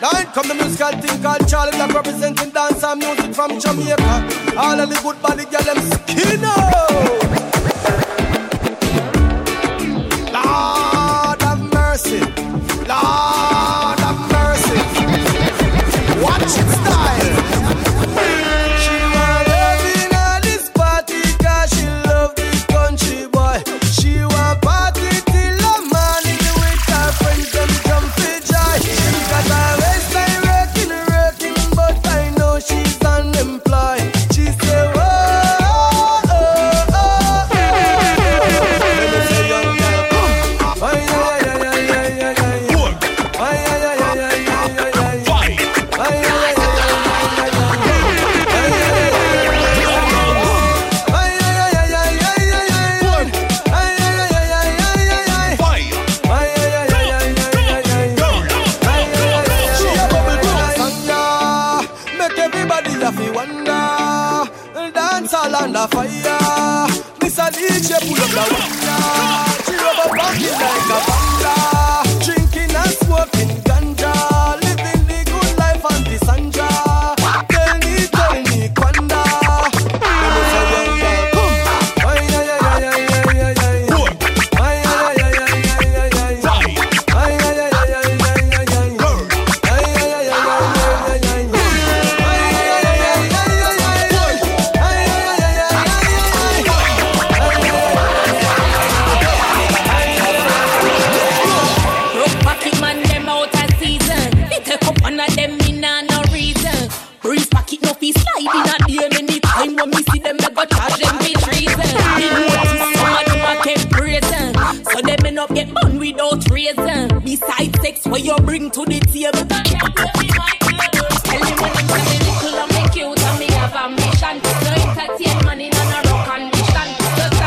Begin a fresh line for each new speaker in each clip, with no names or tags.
Nine come the musical thing called Charlie that representing dance and music from Jamaica. All of the good body girl them skin out. On the fire. Miss Alicia, pull up the wire. She rub her body like a banger.
bring to the table. Tell when me and me rock and stand. The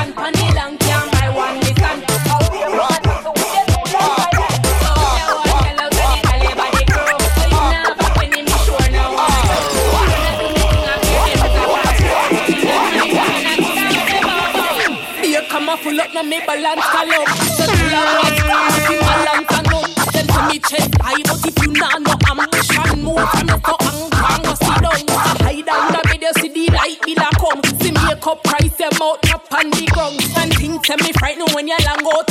long balance, call up. him nah no ambition More from you so hang bang Go sit down Go hide down The video see the light bill a come. See makeup price them out up on the ground. And things tell me frightened when you long out.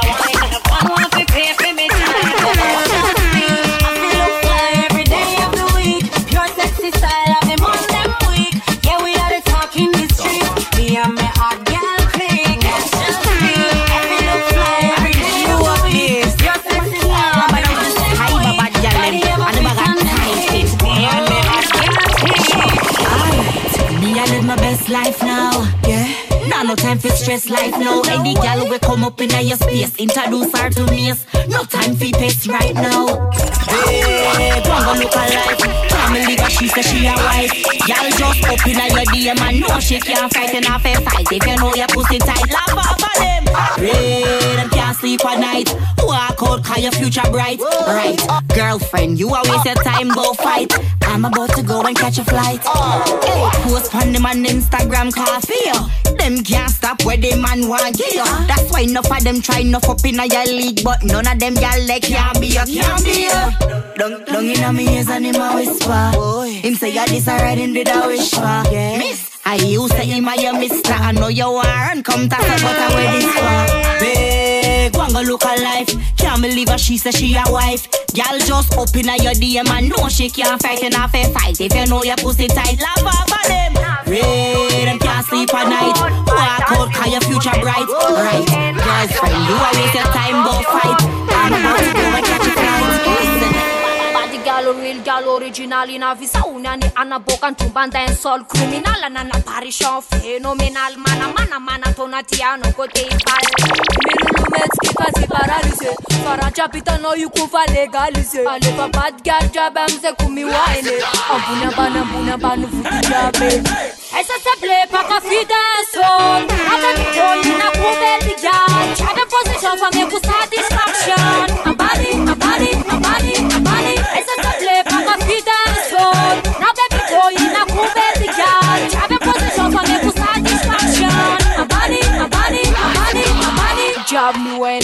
life now. Yeah. Nah, no time for stress life now. Any gal will come up in your space, introduce her to me. No time for pace right now. Hey, Bongo look alive. Family got she say she a wife. Y'all just up in your DM and know she can't fight in her face size. If you know your pussy tight, love her for them. Ah. Hey sleep at night. Walk out, call your future bright. Right, girlfriend, you are waste your time, go fight. I'm about to go and catch a flight. Hey, post on them on Instagram, coffee. Them can't stop where they man want get you. That's why enough of them try enough up in your league, but none of them y'all like can't be you, can't be you. Dung, inna me ears and in my whisper. Boy. Him say you this a in with a wish for. Yeah. Miss, I used to him my your mister. I know you are and come to say what I wear this for. And go look life. Can't believe her, she said she a wife. Girl just up in your DM and know she can't fight in a fight. If you know your pussy tight, laugh off of them. Ray, them can't sleep at night. Walk out, cause your future bright. Right, girlfriend, you always your time, but fight. I'm about to go and catch a flight
Galon il gallo originali in avvisaune Ani anabokan tumban criminal An apparition phénoménal. Mana tonatiano côté ipal Milulumetsky quasi paralysé io kofa legalisé Alefa bad girl job Ambony ambany ambony ambany vodijabe Essa se ble paka fidanson position fa satisfaction body Job me when,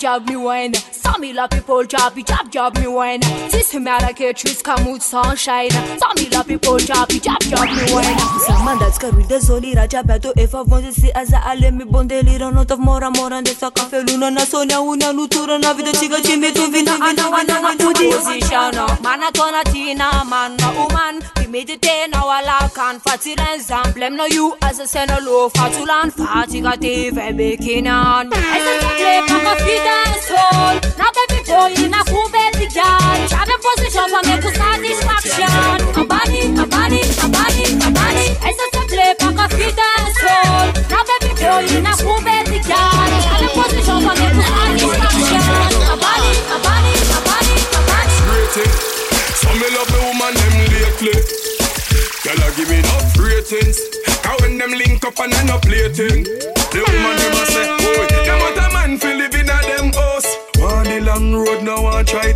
job me when? Some la people job, job job me when? Sis me ala ke trees come with sunshine. Some la people job, job job me when? Mandați
cărul
de zolira Cea pe tu e
favon si aza ale mi bon delira Not of mora
mora de sa cafe luna Na sonia una nutura na vida chiga ci mi tu vina ana ana ana Position oh. Mana tona tina man na uman Vi medite na wala kan. Fati l'ensemble Blem no you as a sena lo Fatulan fatiga te ve bekinan Esa tle paka fida sol Na baby boy na ku baby girl Chave position for me ku satisfaction A body, a body, a body, a body Esa tle paka fida sol Na baby boy na ku baby girl Chave position for me ku satisfaction A body, a body, a body, a body
rating. Some me love the woman them lately. Girl, I give me enough ratings. Cause when them link up and end up plating, the woman a say, road, now I try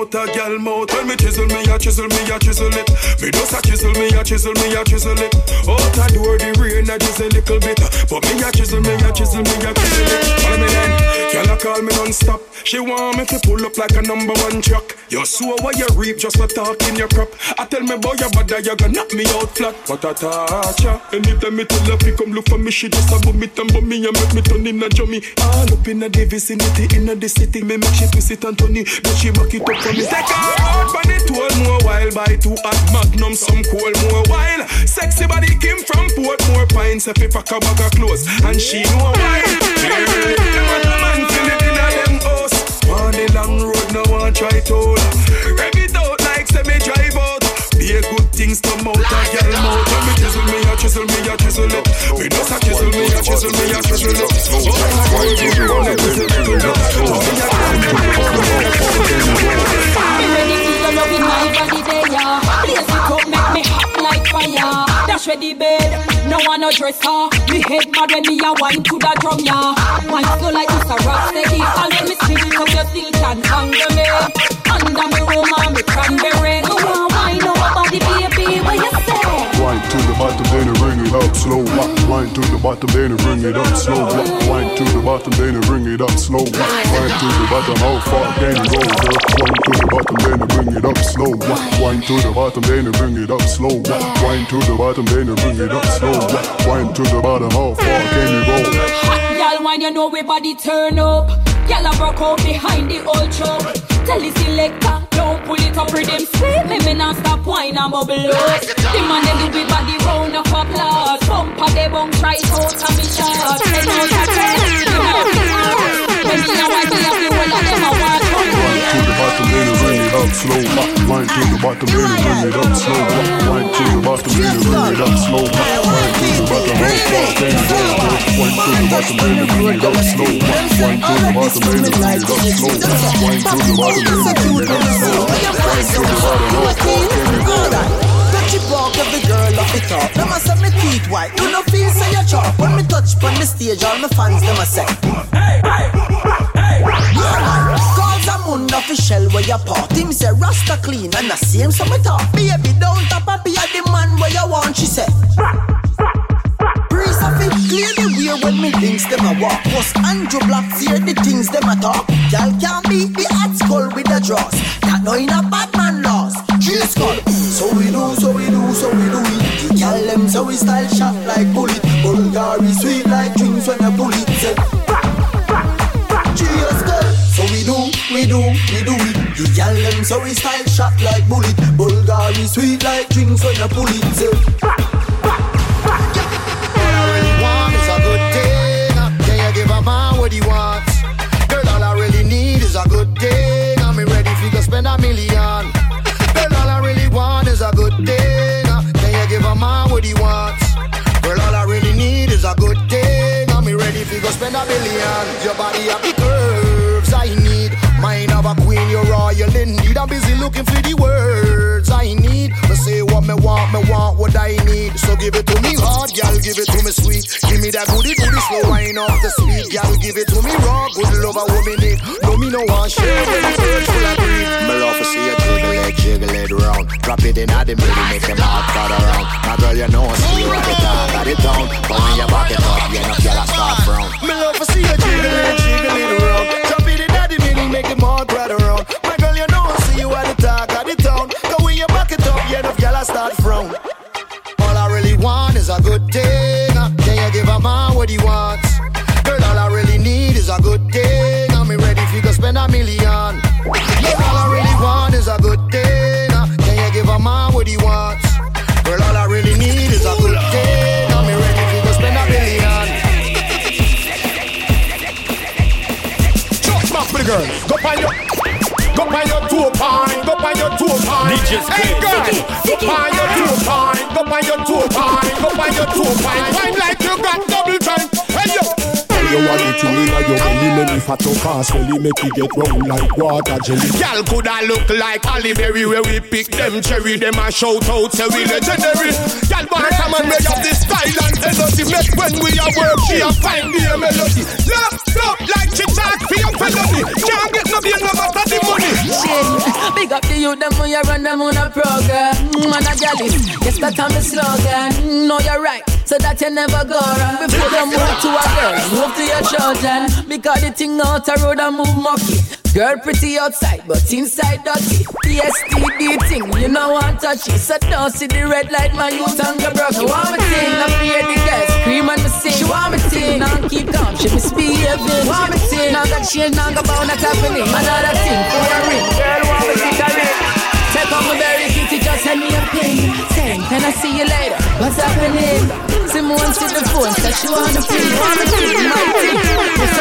out a gal mouth. When me chisel me, a chisel me, a chisel it. Me just a chisel me, a chisel me, a chisel it. Out a door the rain, a just a little bit. But me a chisel me, a chisel me, a chisel it. Follow me then. Girl a call me non-stop. She want me to pull up like a number one truck. You sow what you reap, just for talking your crop. I tell me boy you bad, you gonna knock me out flat. But I touch ya. Anytime me tell her fi come look for me, she just a me and boom me and make me turn in a jummy. All up in the vicinity, in the city, me make she twist it and turn it. Then she back it up. Take her out on it twelve more while by two at Magnum, some cool more while. Sexy body came from Portmore Pines, if pack a bag of clothes, and she know why. Man feel it in a them house. On the long road, no one try to. Rev it out like say me drive out. Be a good things come out a girl mouth. When me chisel me, a chisel me, a chisel it. Me just a chisel me, a chisel me, a chisel it. Oh, why you it? Chisel Me.
Dash ready bed, no one no dresser. Me head mad when me a wine to the drum, yeah. Wine slow like this a rock steady. All when me spin you still can under me. Under me room and me cranberry.
Slow. Wine to the bottom, then bring it up slow. Wine to the bottom, then bring it up slow. Wine to the bottom, how far can you go? Wine to the bottom, then bring it up slow. Wine to the bottom, then bring it up slow. Wine to the bottom, then bring it up slow. Wine to the bottom, how far can you go?
Hot gal when you know we body turn up. Gal a broke out behind the old truck. Tell the selector, don't pull it up rhythm sweet. Me me not stop wine and bubble up. The man they do we body round. Bumper they bump right out of me ten, you know hard. When me a wine, me a feel all of them a. Wine
to the bottom, then you bring it up slow. Wine to the bottom, then you bring it up slow. Wine to the bottom, then you bring it up slow. Wine to the bottom, how far can you go, girl? Wine to the bottom, then you bring it up slow. Wine to the bottom, then you bring it up slow. Wine to the bottom, then you bring it up slow.
The stage, all my fans them a say. Calls a moon official where you part. Him say Rasta clean and the same so me talk. Baby don't tap a be the man where you want. She say. Breeze of it clear the way when me links them a walk. Was Andrew Black hear the things them a talk. Y'all can't beat the hot skull with the draws. That no in a bad man laws. Drill skull. So we do, so we do, so we do it. Gal them so we style shot like bullet. Bulgari sweet like drinks when you pull it Say girl So we do, we do, we do it. The gal them so we style shot like bullet. Bulgari sweet like drinks when you pull it Say
spend a billion. Your body have the curves I need. Mind of a queen, you're royal indeed. I'm busy looking for the words I need. But say what me want, me want what I need. So give it to me hard, girl, give it to me sweet. Give me that goody goody slow wine off the speed, girl, give it to me raw. Good love a woman need. No me no one share when the world full of greed. Me love to see you jiggle it, jiggle it round. Drop it in at the middle, make them all crowd around. Now girl, you know see you at the top, got it down. But when you back it up, you know, girl,
the girl. Go on your, go on your two pine, go on your two pine. Hey girl, go on your two pine, go on your two pine, go on your two pine. Wine like you got double time. Hey yo. You want it in your belly, make me fat to pass belly, make it get round like water jelly. Girl coulda look like Halle Berry where we pick them cherry, them a shout out say we legendary. Girl wanna come and make up this style and energy, make when we a work she a find the melody. Love, love like she talk for your felony. Can't get no gain no matter the money.
Big up to you, them when you run them on a program. Mm, Man, a galley, yes, that I'm the slogan. Mm, No, you're right, so that you never go wrong. Before you move to a girl, move to your children. Because the thing out a road and move mucky. Girl pretty outside, but inside dirty. PSTD thing, you know want touch it. So don't see the red light, youth and go broke. You want me thing, I fear the girls thing, now keep calm, she misbehaving. Thing, now she ain't now go bound not happening. Another thing for a ring, girl think I ring. Take on my very kitty, just send me a ping. Saying, can I see you later? What's happening? Simone to the phone, said she ping. Want me my.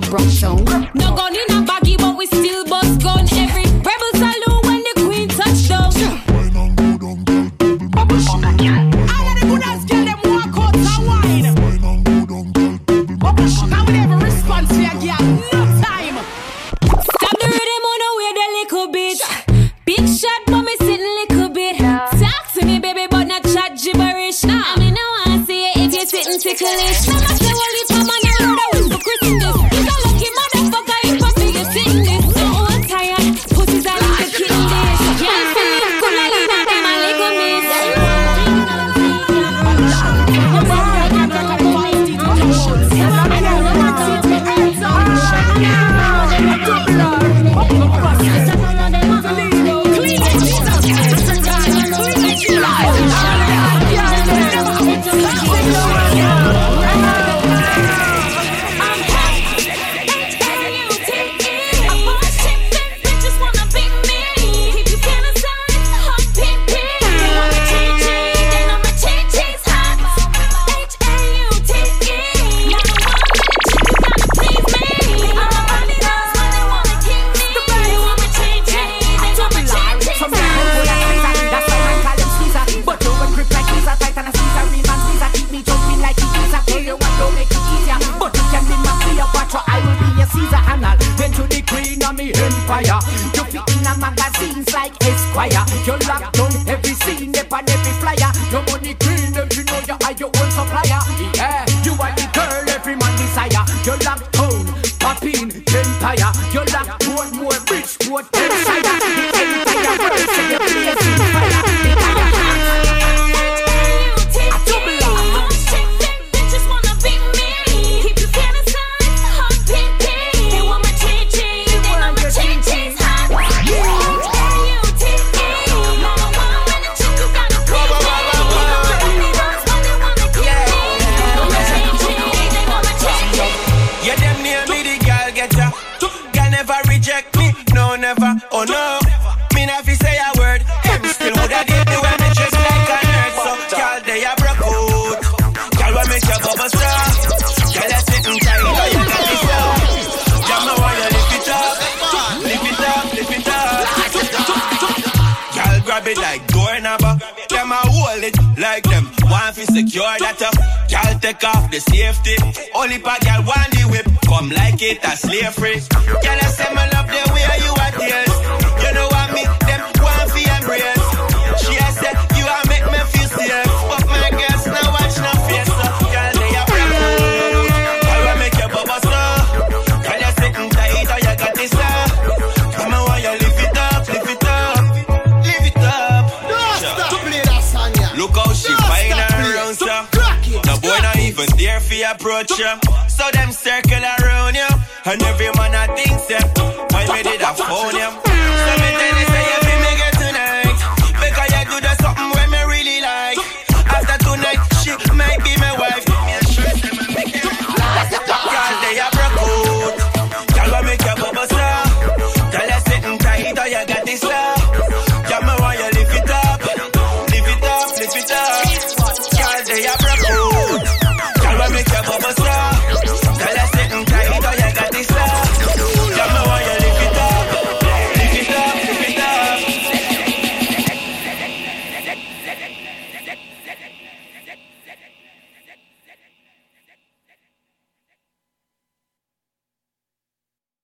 No broke down. No
gun in a
fi secure that a Girl take off the safety. Only bad girl want the whip. Come like it a slavery. Girl I say my love the way you approach you. So them circle around you, and every man I think them. Why me did I phone him?